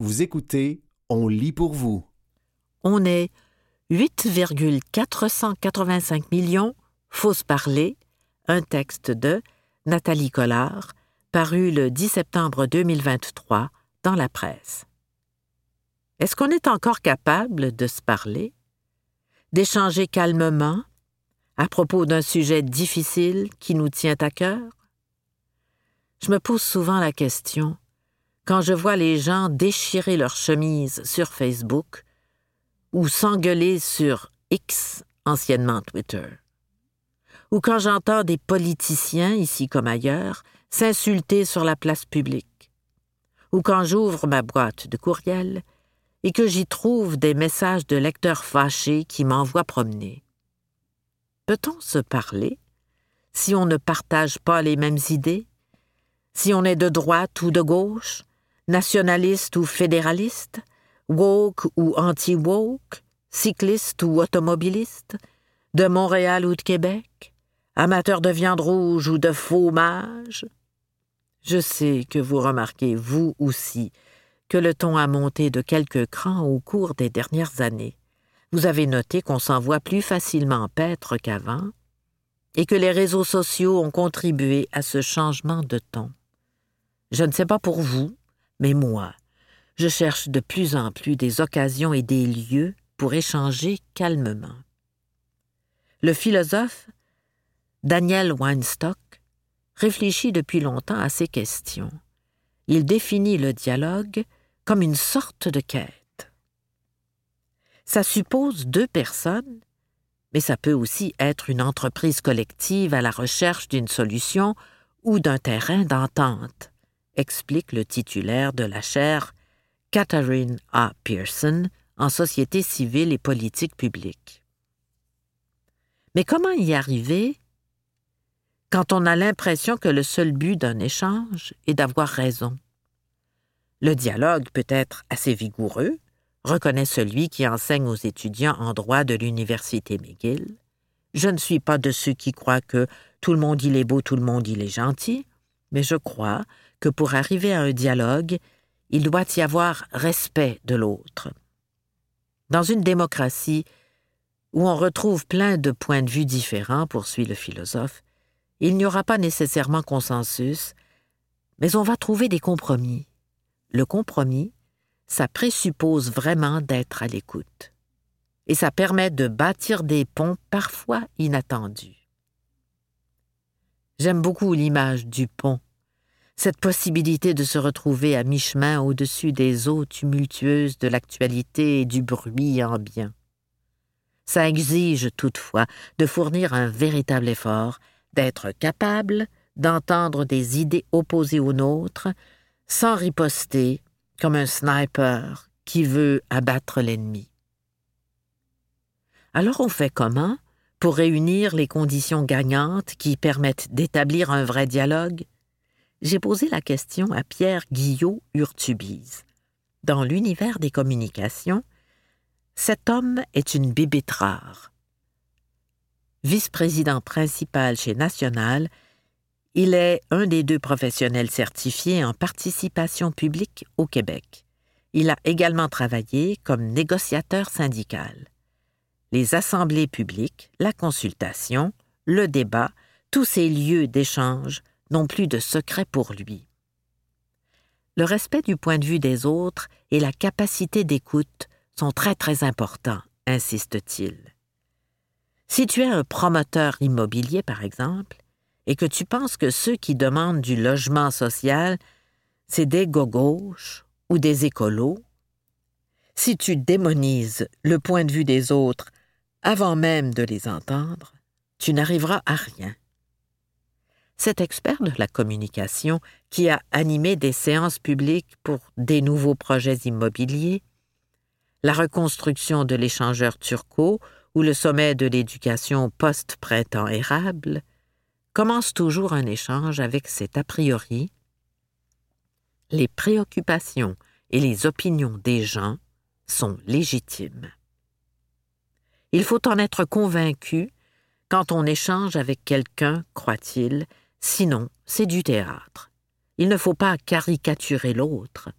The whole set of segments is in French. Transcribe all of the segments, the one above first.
Vous écoutez On lit pour vous. On est 8,485 millions fausses parlées, un texte de Nathalie Collard, paru le 10 septembre 2023 dans la presse. Est-ce qu'on est encore capable de se parler, d'échanger calmement à propos d'un sujet difficile qui nous tient à cœur? Je me pose souvent la question quand je vois les gens déchirer leurs chemises sur Facebook ou s'engueuler sur X, anciennement Twitter, ou quand j'entends des politiciens, ici comme ailleurs, s'insulter sur la place publique, ou quand j'ouvre ma boîte de courriel et que j'y trouve des messages de lecteurs fâchés qui m'envoient promener. Peut-on se parler si on ne partage pas les mêmes idées, si on est de droite ou de gauche, nationaliste ou fédéraliste, woke ou anti-woke, cycliste ou automobiliste, de Montréal ou de Québec, amateur de viande rouge ou de fromage. Je sais que vous remarquez, vous aussi, que le ton a monté de quelques crans au cours des dernières années. Vous avez noté qu'on s'envoie plus facilement paître qu'avant, et que les réseaux sociaux ont contribué à ce changement de ton. Je ne sais pas pour vous, mais moi, je cherche de plus en plus des occasions et des lieux pour échanger calmement. Le philosophe Daniel Weinstock réfléchit depuis longtemps à ces questions. Il définit le dialogue comme une sorte de quête. Ça suppose deux personnes, mais ça peut aussi être une entreprise collective à la recherche d'une solution ou d'un terrain d'entente explique le titulaire de la chaire Catherine A. Pearson en société civile et politique publique. Mais comment y arriver quand on a l'impression que le seul but d'un échange est d'avoir raison? Le dialogue peut être assez vigoureux, reconnaît celui qui enseigne aux étudiants en droit de l'Université McGill. Je ne suis pas de ceux qui croient que tout le monde il est beau, tout le monde il est gentil, mais je crois que pour arriver à un dialogue, il doit y avoir respect de l'autre. Dans une démocratie où on retrouve plein de points de vue différents, poursuit le philosophe, il n'y aura pas nécessairement consensus, mais on va trouver des compromis. Le compromis, ça présuppose vraiment d'être à l'écoute. Et ça permet de bâtir des ponts parfois inattendus. J'aime beaucoup l'image du pont cette possibilité de se retrouver à mi-chemin au-dessus des eaux tumultueuses de l'actualité et du bruit ambiant. Ça exige toutefois de fournir un véritable effort, d'être capable d'entendre des idées opposées aux nôtres, sans riposter comme un sniper qui veut abattre l'ennemi. Alors on fait comment pour réunir les conditions gagnantes qui permettent d'établir un vrai dialogue j'ai posé la question à Pierre Guillot Urtubise. Dans l'univers des communications, cet homme est une bébête rare. Vice-président principal chez National, il est un des deux professionnels certifiés en participation publique au Québec. Il a également travaillé comme négociateur syndical. Les assemblées publiques, la consultation, le débat, tous ces lieux d'échange n'ont plus de secret pour lui. Le respect du point de vue des autres et la capacité d'écoute sont très très importants, insiste-t-il. Si tu es un promoteur immobilier, par exemple, et que tu penses que ceux qui demandent du logement social, c'est des gauches ou des écolos, si tu démonises le point de vue des autres avant même de les entendre, tu n'arriveras à rien cet expert de la communication qui a animé des séances publiques pour des nouveaux projets immobiliers, la reconstruction de l'échangeur turco ou le sommet de l'éducation post-printemps érable, commence toujours un échange avec cet a priori. Les préoccupations et les opinions des gens sont légitimes. Il faut en être convaincu quand on échange avec quelqu'un, croit-il, Sinon, c'est du théâtre. Il ne faut pas caricaturer l'autre.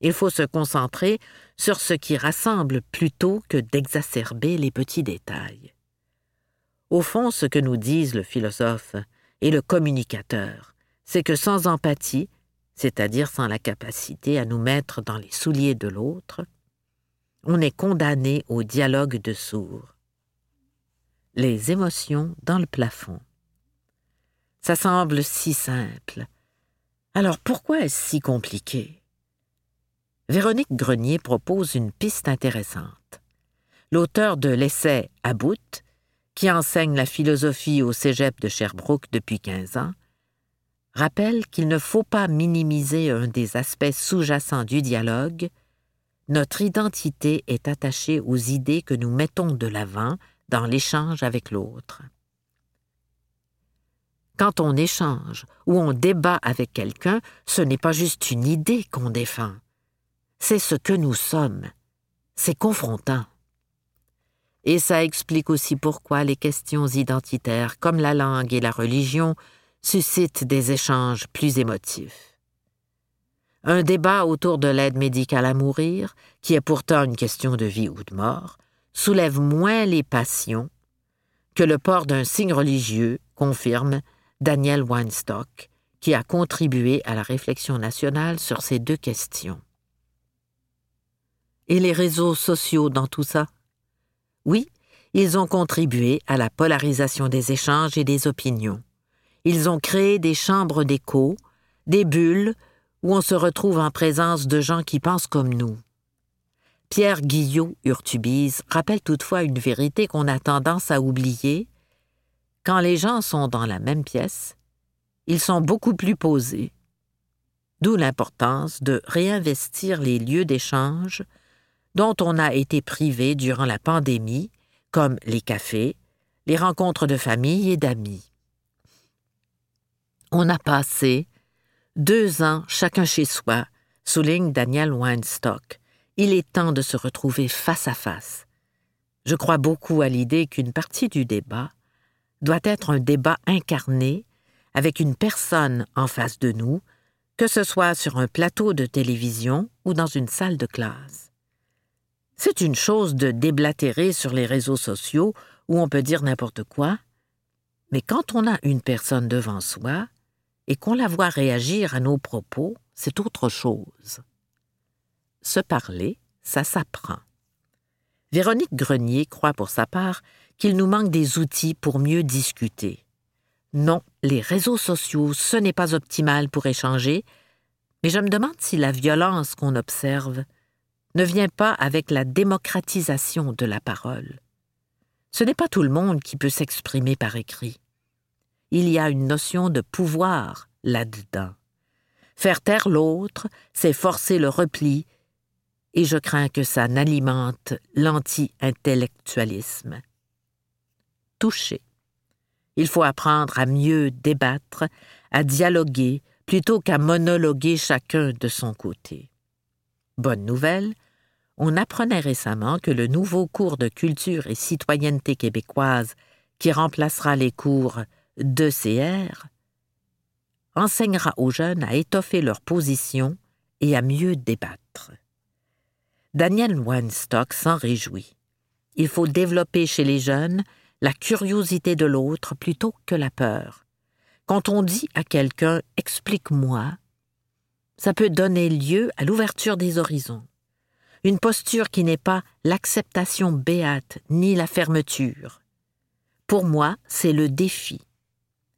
Il faut se concentrer sur ce qui rassemble plutôt que d'exacerber les petits détails. Au fond, ce que nous disent le philosophe et le communicateur, c'est que sans empathie, c'est-à-dire sans la capacité à nous mettre dans les souliers de l'autre, on est condamné au dialogue de sourds. Les émotions dans le plafond. Ça semble si simple. Alors pourquoi est-ce si compliqué? Véronique Grenier propose une piste intéressante. L'auteur de l'essai À qui enseigne la philosophie au cégep de Sherbrooke depuis 15 ans, rappelle qu'il ne faut pas minimiser un des aspects sous-jacents du dialogue. Notre identité est attachée aux idées que nous mettons de l'avant dans l'échange avec l'autre. Quand on échange ou on débat avec quelqu'un, ce n'est pas juste une idée qu'on défend, c'est ce que nous sommes. C'est confrontant. Et ça explique aussi pourquoi les questions identitaires comme la langue et la religion suscitent des échanges plus émotifs. Un débat autour de l'aide médicale à mourir, qui est pourtant une question de vie ou de mort, soulève moins les passions que le port d'un signe religieux, confirme Daniel Weinstock, qui a contribué à la réflexion nationale sur ces deux questions. Et les réseaux sociaux dans tout ça? Oui, ils ont contribué à la polarisation des échanges et des opinions. Ils ont créé des chambres d'écho, des bulles où on se retrouve en présence de gens qui pensent comme nous. Pierre Guillot Urtubise rappelle toutefois une vérité qu'on a tendance à oublier. Quand les gens sont dans la même pièce, ils sont beaucoup plus posés. D'où l'importance de réinvestir les lieux d'échange dont on a été privé durant la pandémie, comme les cafés, les rencontres de famille et d'amis. On a passé deux ans chacun chez soi, souligne Daniel Weinstock. Il est temps de se retrouver face à face. Je crois beaucoup à l'idée qu'une partie du débat doit être un débat incarné avec une personne en face de nous, que ce soit sur un plateau de télévision ou dans une salle de classe. C'est une chose de déblatérer sur les réseaux sociaux où on peut dire n'importe quoi, mais quand on a une personne devant soi et qu'on la voit réagir à nos propos, c'est autre chose. Se parler, ça s'apprend. Véronique Grenier croit pour sa part qu'il nous manque des outils pour mieux discuter. Non, les réseaux sociaux, ce n'est pas optimal pour échanger, mais je me demande si la violence qu'on observe ne vient pas avec la démocratisation de la parole. Ce n'est pas tout le monde qui peut s'exprimer par écrit. Il y a une notion de pouvoir là-dedans. Faire taire l'autre, c'est forcer le repli, et je crains que ça n'alimente l'anti-intellectualisme. Toucher. Il faut apprendre à mieux débattre, à dialoguer, plutôt qu'à monologuer chacun de son côté. Bonne nouvelle, on apprenait récemment que le nouveau cours de culture et citoyenneté québécoise, qui remplacera les cours d'ECR, enseignera aux jeunes à étoffer leur position et à mieux débattre. Daniel Weinstock s'en réjouit. Il faut développer chez les jeunes la curiosité de l'autre plutôt que la peur. Quand on dit à quelqu'un Explique-moi, ça peut donner lieu à l'ouverture des horizons une posture qui n'est pas l'acceptation béate ni la fermeture. Pour moi, c'est le défi.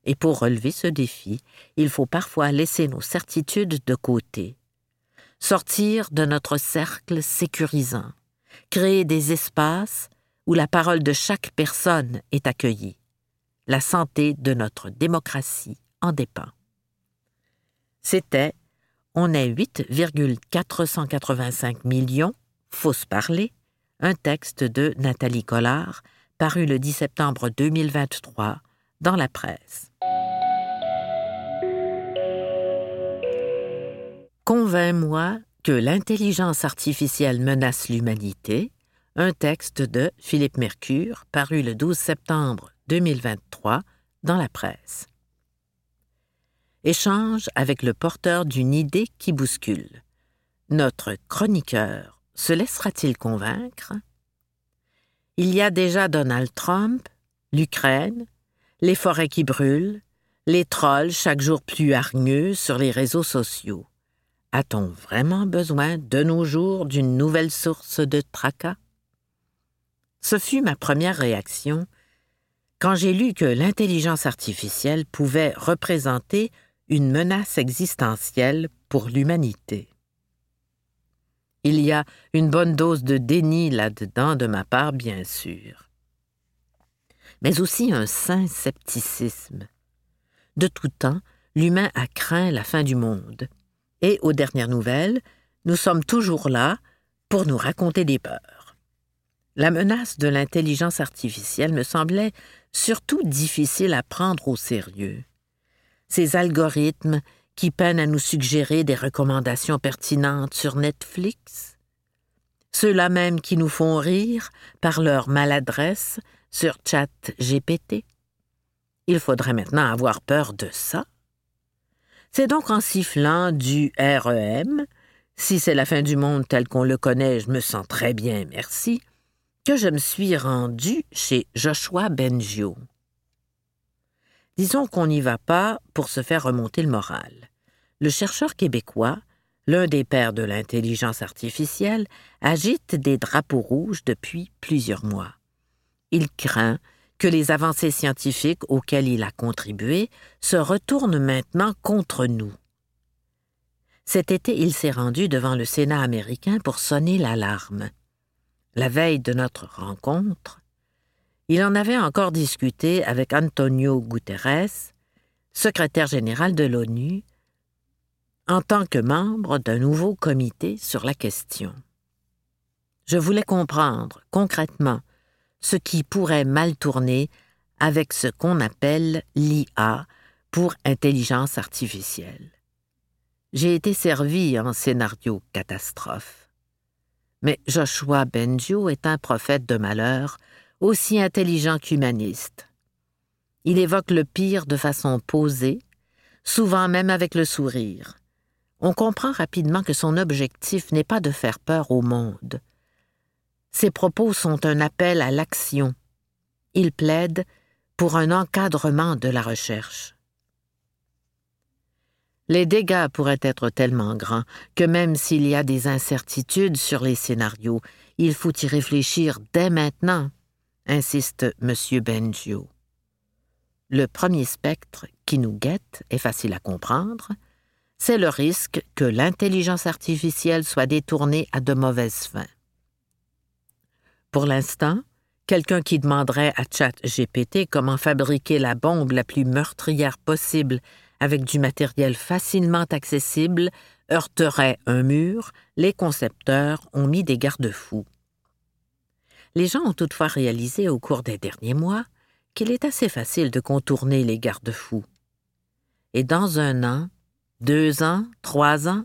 Et pour relever ce défi, il faut parfois laisser nos certitudes de côté, sortir de notre cercle sécurisant, créer des espaces où la parole de chaque personne est accueillie. La santé de notre démocratie en dépend. C'était on est 8,485 millions, fausse parler, un texte de Nathalie Collard, paru le 10 septembre 2023 dans la presse. Convainc-moi que l'intelligence artificielle menace l'humanité, un texte de Philippe Mercure, paru le 12 septembre 2023 dans la presse échange avec le porteur d'une idée qui bouscule. notre chroniqueur se laissera-t-il convaincre? Il y a déjà Donald Trump, l'Ukraine, les forêts qui brûlent, les trolls chaque jour plus hargneux sur les réseaux sociaux. A-t-on vraiment besoin de nos jours d'une nouvelle source de tracas? Ce fut ma première réaction quand j'ai lu que l'intelligence artificielle pouvait représenter une menace existentielle pour l'humanité. Il y a une bonne dose de déni là-dedans de ma part, bien sûr. Mais aussi un sain scepticisme. De tout temps, l'humain a craint la fin du monde. Et aux dernières nouvelles, nous sommes toujours là pour nous raconter des peurs. La menace de l'intelligence artificielle me semblait surtout difficile à prendre au sérieux. Ces algorithmes qui peinent à nous suggérer des recommandations pertinentes sur Netflix, ceux-là même qui nous font rire par leur maladresse sur Chat GPT. Il faudrait maintenant avoir peur de ça. C'est donc en sifflant du REM, si c'est la fin du monde tel qu'on le connaît, je me sens très bien, merci, que je me suis rendu chez Joshua Bengio. Disons qu'on n'y va pas pour se faire remonter le moral. Le chercheur québécois, l'un des pères de l'intelligence artificielle, agite des drapeaux rouges depuis plusieurs mois. Il craint que les avancées scientifiques auxquelles il a contribué se retournent maintenant contre nous. Cet été, il s'est rendu devant le Sénat américain pour sonner l'alarme. La veille de notre rencontre, il en avait encore discuté avec Antonio Guterres, secrétaire général de l'ONU, en tant que membre d'un nouveau comité sur la question. Je voulais comprendre concrètement ce qui pourrait mal tourner avec ce qu'on appelle l'IA pour intelligence artificielle. J'ai été servi en scénario catastrophe. Mais Joshua Benjo est un prophète de malheur, aussi intelligent qu'humaniste. Il évoque le pire de façon posée, souvent même avec le sourire. On comprend rapidement que son objectif n'est pas de faire peur au monde. Ses propos sont un appel à l'action. Il plaide pour un encadrement de la recherche. Les dégâts pourraient être tellement grands que même s'il y a des incertitudes sur les scénarios, il faut y réfléchir dès maintenant, insiste M. Bengio. Le premier spectre qui nous guette est facile à comprendre, c'est le risque que l'intelligence artificielle soit détournée à de mauvaises fins. Pour l'instant, quelqu'un qui demanderait à ChatGPT comment fabriquer la bombe la plus meurtrière possible avec du matériel facilement accessible, heurterait un mur, les concepteurs ont mis des garde-fous. Les gens ont toutefois réalisé au cours des derniers mois qu'il est assez facile de contourner les garde-fous. Et dans un an, deux ans, trois ans,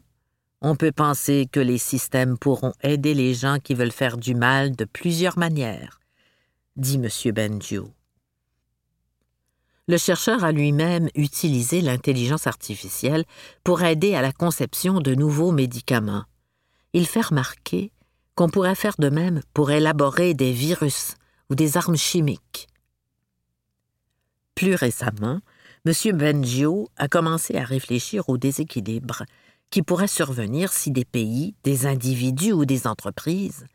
on peut penser que les systèmes pourront aider les gens qui veulent faire du mal de plusieurs manières, dit M. Benjo le chercheur a lui-même utilisé l'intelligence artificielle pour aider à la conception de nouveaux médicaments. Il fait remarquer qu'on pourrait faire de même pour élaborer des virus ou des armes chimiques. Plus récemment, M. Bengio a commencé à réfléchir au déséquilibre qui pourrait survenir si des pays, des individus ou des entreprises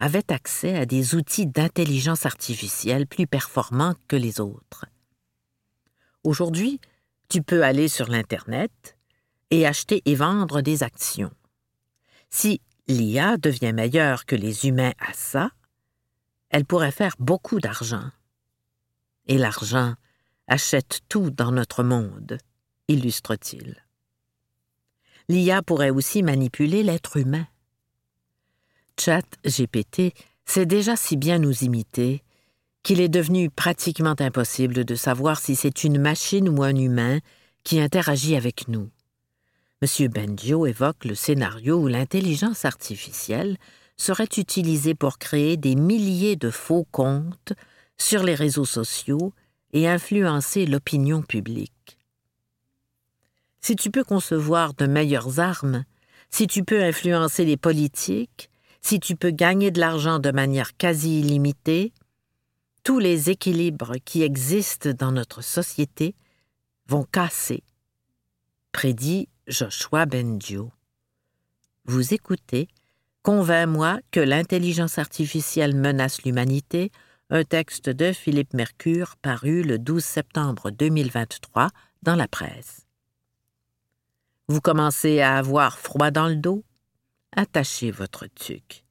avaient accès à des outils d'intelligence artificielle plus performants que les autres. Aujourd'hui, tu peux aller sur l'Internet et acheter et vendre des actions. Si l'IA devient meilleure que les humains à ça, elle pourrait faire beaucoup d'argent. Et l'argent achète tout dans notre monde, illustre-t-il. L'IA pourrait aussi manipuler l'être humain. Chat GPT sait déjà si bien nous imiter qu'il est devenu pratiquement impossible de savoir si c'est une machine ou un humain qui interagit avec nous. M. Bendio évoque le scénario où l'intelligence artificielle serait utilisée pour créer des milliers de faux comptes sur les réseaux sociaux et influencer l'opinion publique. Si tu peux concevoir de meilleures armes, si tu peux influencer les politiques, si tu peux gagner de l'argent de manière quasi illimitée, tous les équilibres qui existent dans notre société vont casser, prédit Joshua Bendio. Vous écoutez Convainc-moi que l'intelligence artificielle menace l'humanité, un texte de Philippe Mercure paru le 12 septembre 2023 dans la presse. Vous commencez à avoir froid dans le dos? Attachez votre tuque.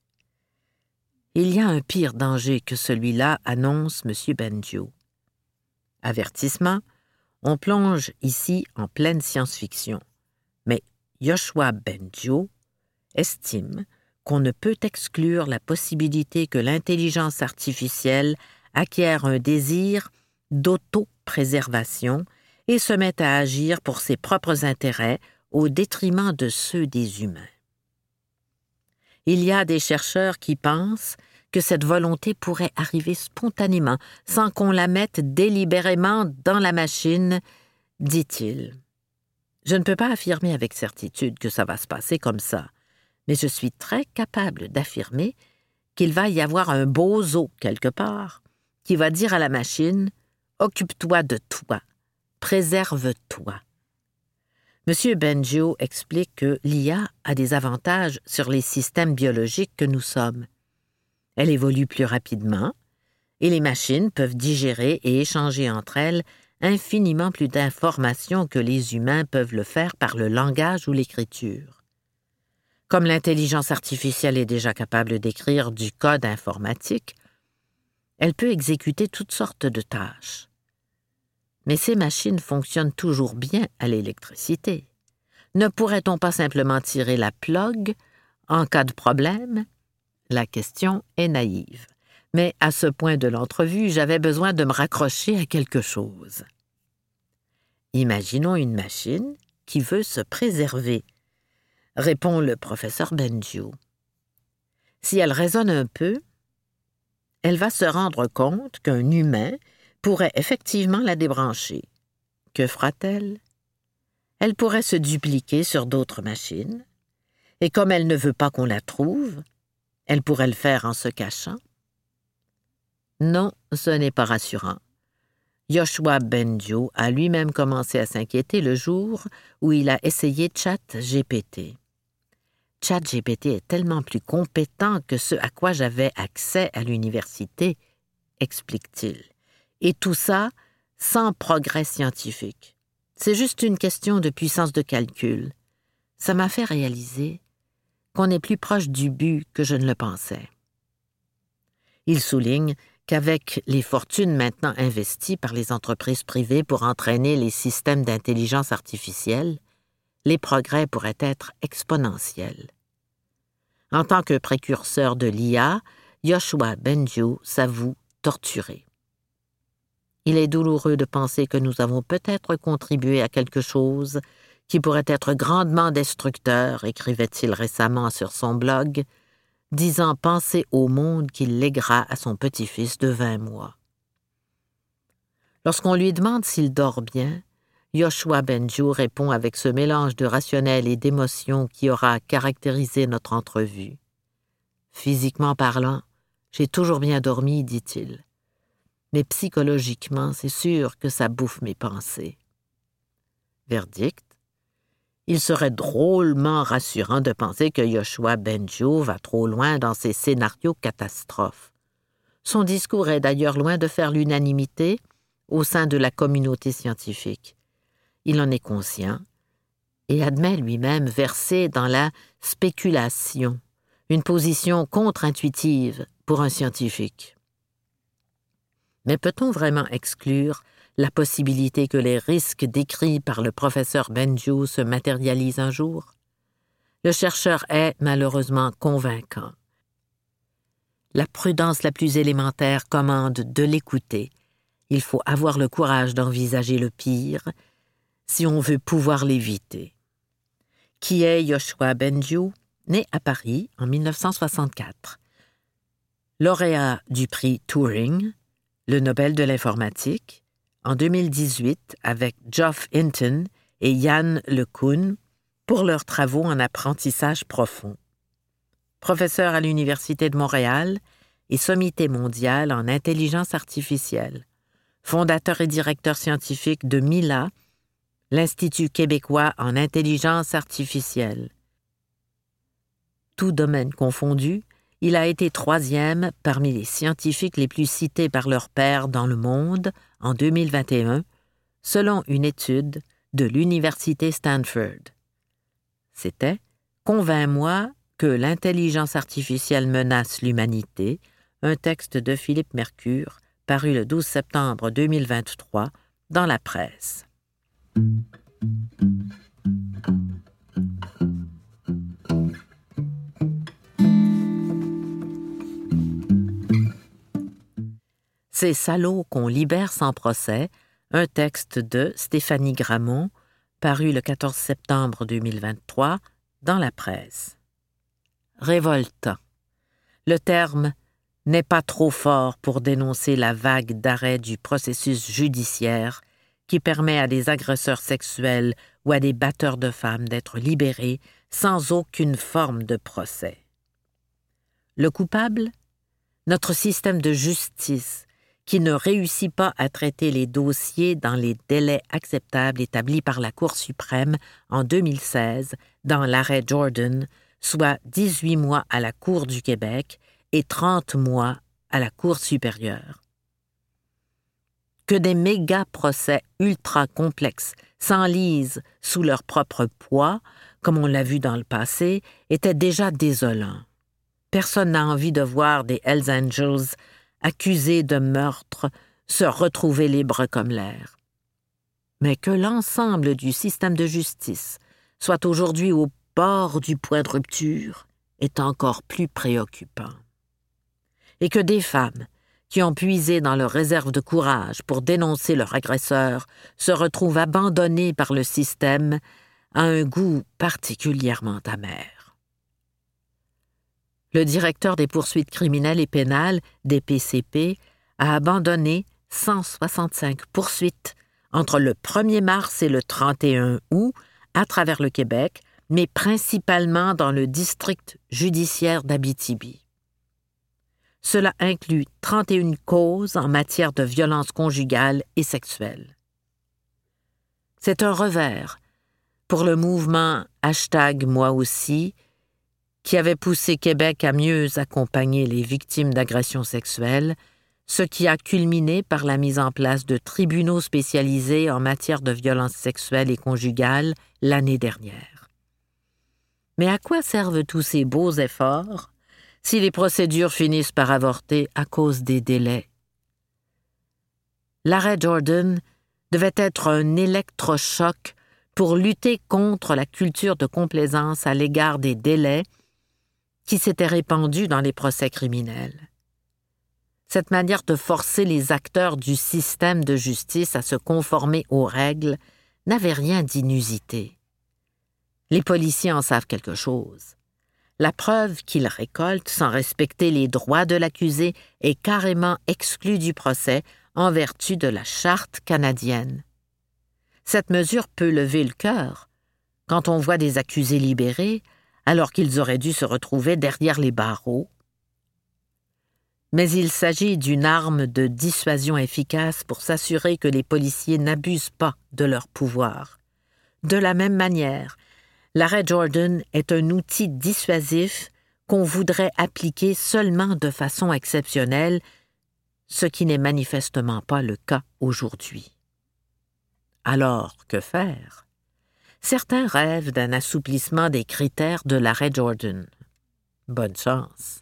Il y a un pire danger que celui-là, annonce M. Benjo. Avertissement on plonge ici en pleine science-fiction. Mais Joshua Benjo estime qu'on ne peut exclure la possibilité que l'intelligence artificielle acquiert un désir d'auto-préservation et se mette à agir pour ses propres intérêts au détriment de ceux des humains. Il y a des chercheurs qui pensent que cette volonté pourrait arriver spontanément, sans qu'on la mette délibérément dans la machine, dit-il. Je ne peux pas affirmer avec certitude que ça va se passer comme ça, mais je suis très capable d'affirmer qu'il va y avoir un bozo quelque part qui va dire à la machine Occupe-toi de toi, préserve-toi. M. Benjo explique que l'IA a des avantages sur les systèmes biologiques que nous sommes. Elle évolue plus rapidement, et les machines peuvent digérer et échanger entre elles infiniment plus d'informations que les humains peuvent le faire par le langage ou l'écriture. Comme l'intelligence artificielle est déjà capable d'écrire du code informatique, elle peut exécuter toutes sortes de tâches. Mais ces machines fonctionnent toujours bien à l'électricité. Ne pourrait-on pas simplement tirer la plug en cas de problème? La question est naïve. Mais à ce point de l'entrevue, j'avais besoin de me raccrocher à quelque chose. Imaginons une machine qui veut se préserver, répond le professeur Benjo. Si elle raisonne un peu, elle va se rendre compte qu'un humain pourrait effectivement la débrancher. Que fera-t-elle? Elle pourrait se dupliquer sur d'autres machines, et comme elle ne veut pas qu'on la trouve, elle pourrait le faire en se cachant. Non, ce n'est pas rassurant. Joshua Benjo a lui-même commencé à s'inquiéter le jour où il a essayé ChatGPT. ChatGPT est tellement plus compétent que ce à quoi j'avais accès à l'université, explique-t-il. Et tout ça sans progrès scientifique. C'est juste une question de puissance de calcul. Ça m'a fait réaliser qu'on est plus proche du but que je ne le pensais. Il souligne qu'avec les fortunes maintenant investies par les entreprises privées pour entraîner les systèmes d'intelligence artificielle, les progrès pourraient être exponentiels. En tant que précurseur de l'IA, Joshua Benjo s'avoue torturé. Il est douloureux de penser que nous avons peut-être contribué à quelque chose qui pourrait être grandement destructeur, écrivait-il récemment sur son blog, disant penser au monde qu'il lèguera à son petit-fils de vingt mois. Lorsqu'on lui demande s'il dort bien, Joshua Benjou répond avec ce mélange de rationnel et d'émotion qui aura caractérisé notre entrevue. Physiquement parlant, j'ai toujours bien dormi, dit-il mais psychologiquement, c'est sûr que ça bouffe mes pensées. Verdict. Il serait drôlement rassurant de penser que Joshua Benjo va trop loin dans ses scénarios catastrophes. Son discours est d'ailleurs loin de faire l'unanimité au sein de la communauté scientifique. Il en est conscient et admet lui-même verser dans la spéculation, une position contre-intuitive pour un scientifique. Mais peut-on vraiment exclure la possibilité que les risques décrits par le professeur Benjou se matérialisent un jour? Le chercheur est malheureusement convaincant. La prudence la plus élémentaire commande de l'écouter. Il faut avoir le courage d'envisager le pire si on veut pouvoir l'éviter. Qui est Joshua Benjou, né à Paris en 1964? Lauréat du prix Turing, le Nobel de l'informatique, en 2018 avec Geoff Hinton et Yann LeCun pour leurs travaux en apprentissage profond. Professeur à l'Université de Montréal et sommité mondial en intelligence artificielle. Fondateur et directeur scientifique de MILA, l'Institut québécois en intelligence artificielle. Tout domaine confondu, il a été troisième parmi les scientifiques les plus cités par leur père dans le monde en 2021, selon une étude de l'Université Stanford. C'était Convainc-moi que l'intelligence artificielle menace l'humanité, un texte de Philippe Mercure, paru le 12 septembre 2023 dans la presse. Ces salauds qu'on libère sans procès, un texte de Stéphanie Gramont, paru le 14 septembre 2023 dans la presse. Révoltant. Le terme n'est pas trop fort pour dénoncer la vague d'arrêt du processus judiciaire qui permet à des agresseurs sexuels ou à des batteurs de femmes d'être libérés sans aucune forme de procès. Le coupable? Notre système de justice qui ne réussit pas à traiter les dossiers dans les délais acceptables établis par la Cour suprême en 2016 dans l'arrêt Jordan, soit 18 mois à la Cour du Québec et 30 mois à la Cour supérieure. Que des méga-procès ultra complexes s'enlisent sous leur propre poids, comme on l'a vu dans le passé, était déjà désolant. Personne n'a envie de voir des Hells Angels accusés de meurtre se retrouver libres comme l'air. Mais que l'ensemble du système de justice soit aujourd'hui au bord du point de rupture est encore plus préoccupant. Et que des femmes qui ont puisé dans leur réserve de courage pour dénoncer leur agresseur se retrouvent abandonnées par le système a un goût particulièrement amer le directeur des poursuites criminelles et pénales, des PCP, a abandonné 165 poursuites entre le 1er mars et le 31 août à travers le Québec, mais principalement dans le district judiciaire d'Abitibi. Cela inclut 31 causes en matière de violence conjugale et sexuelle. C'est un revers pour le mouvement hashtag moi aussi qui avait poussé Québec à mieux accompagner les victimes d'agressions sexuelles, ce qui a culminé par la mise en place de tribunaux spécialisés en matière de violences sexuelles et conjugales l'année dernière. Mais à quoi servent tous ces beaux efforts si les procédures finissent par avorter à cause des délais? L'arrêt Jordan devait être un électrochoc pour lutter contre la culture de complaisance à l'égard des délais qui s'était répandue dans les procès criminels. Cette manière de forcer les acteurs du système de justice à se conformer aux règles n'avait rien d'inusité. Les policiers en savent quelque chose. La preuve qu'ils récoltent sans respecter les droits de l'accusé est carrément exclue du procès en vertu de la charte canadienne. Cette mesure peut lever le cœur quand on voit des accusés libérés alors qu'ils auraient dû se retrouver derrière les barreaux. Mais il s'agit d'une arme de dissuasion efficace pour s'assurer que les policiers n'abusent pas de leur pouvoir. De la même manière, l'arrêt Jordan est un outil dissuasif qu'on voudrait appliquer seulement de façon exceptionnelle, ce qui n'est manifestement pas le cas aujourd'hui. Alors, que faire? Certains rêvent d'un assouplissement des critères de l'arrêt Jordan. Bonne chance.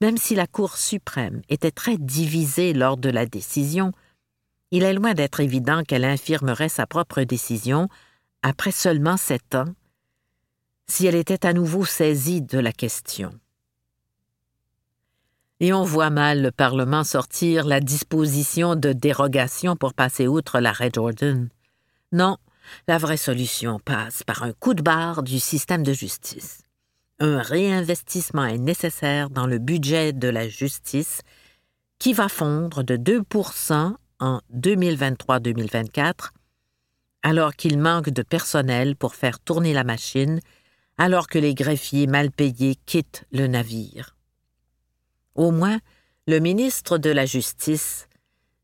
Même si la Cour suprême était très divisée lors de la décision, il est loin d'être évident qu'elle infirmerait sa propre décision après seulement sept ans, si elle était à nouveau saisie de la question. Et on voit mal le Parlement sortir la disposition de dérogation pour passer outre l'arrêt Jordan. Non, la vraie solution passe par un coup de barre du système de justice. Un réinvestissement est nécessaire dans le budget de la justice qui va fondre de 2% en 2023-2024 alors qu'il manque de personnel pour faire tourner la machine, alors que les greffiers mal payés quittent le navire. Au moins, le ministre de la Justice,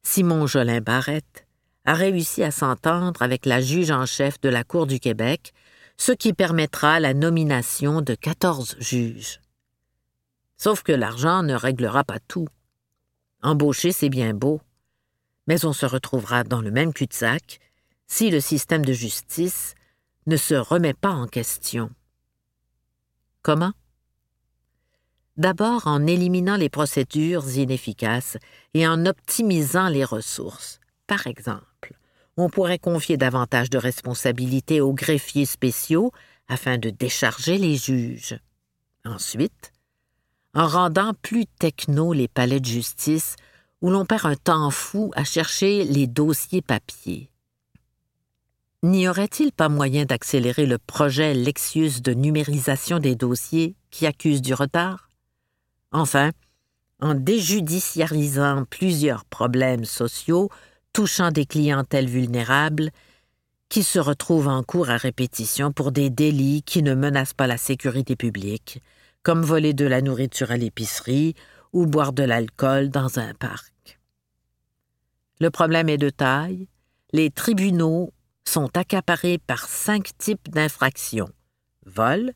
Simon Jolin Barrette, a réussi à s'entendre avec la juge en chef de la Cour du Québec, ce qui permettra la nomination de quatorze juges. Sauf que l'argent ne réglera pas tout. Embaucher, c'est bien beau, mais on se retrouvera dans le même cul-de-sac si le système de justice ne se remet pas en question. Comment? D'abord en éliminant les procédures inefficaces et en optimisant les ressources. Par exemple, on pourrait confier davantage de responsabilités aux greffiers spéciaux afin de décharger les juges. Ensuite, en rendant plus techno les palais de justice où l'on perd un temps fou à chercher les dossiers papier. N'y aurait-il pas moyen d'accélérer le projet Lexius de numérisation des dossiers qui accuse du retard? Enfin, en déjudiciarisant plusieurs problèmes sociaux touchant des clientèles vulnérables qui se retrouvent en cours à répétition pour des délits qui ne menacent pas la sécurité publique, comme voler de la nourriture à l'épicerie ou boire de l'alcool dans un parc. Le problème est de taille. Les tribunaux sont accaparés par cinq types d'infractions vol,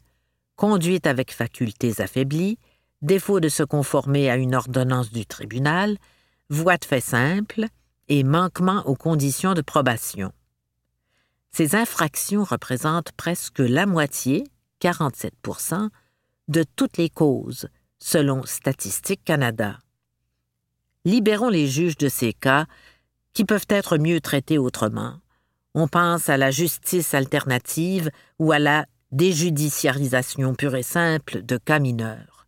conduite avec facultés affaiblies, défaut de se conformer à une ordonnance du tribunal, voie de fait simple et manquement aux conditions de probation. Ces infractions représentent presque la moitié, 47% de toutes les causes, selon Statistique Canada. Libérons les juges de ces cas qui peuvent être mieux traités autrement. On pense à la justice alternative ou à la déjudiciarisation pure et simple de cas mineurs.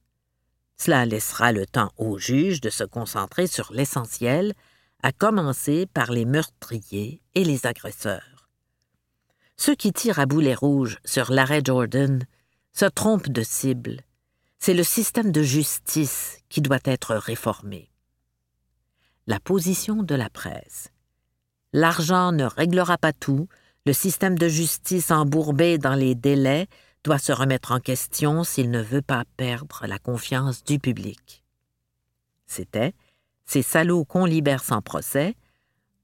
Cela laissera le temps aux juges de se concentrer sur l'essentiel, à commencer par les meurtriers et les agresseurs. Ceux qui tirent à boulet rouge sur l'arrêt Jordan se trompent de cible. C'est le système de justice qui doit être réformé. La position de la presse. L'argent ne réglera pas tout, le système de justice embourbé dans les délais doit se remettre en question s'il ne veut pas perdre la confiance du public. C'était Ces salauds qu'on libère sans procès,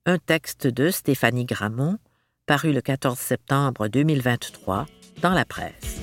un texte de Stéphanie Gramont, paru le 14 septembre 2023 dans la presse.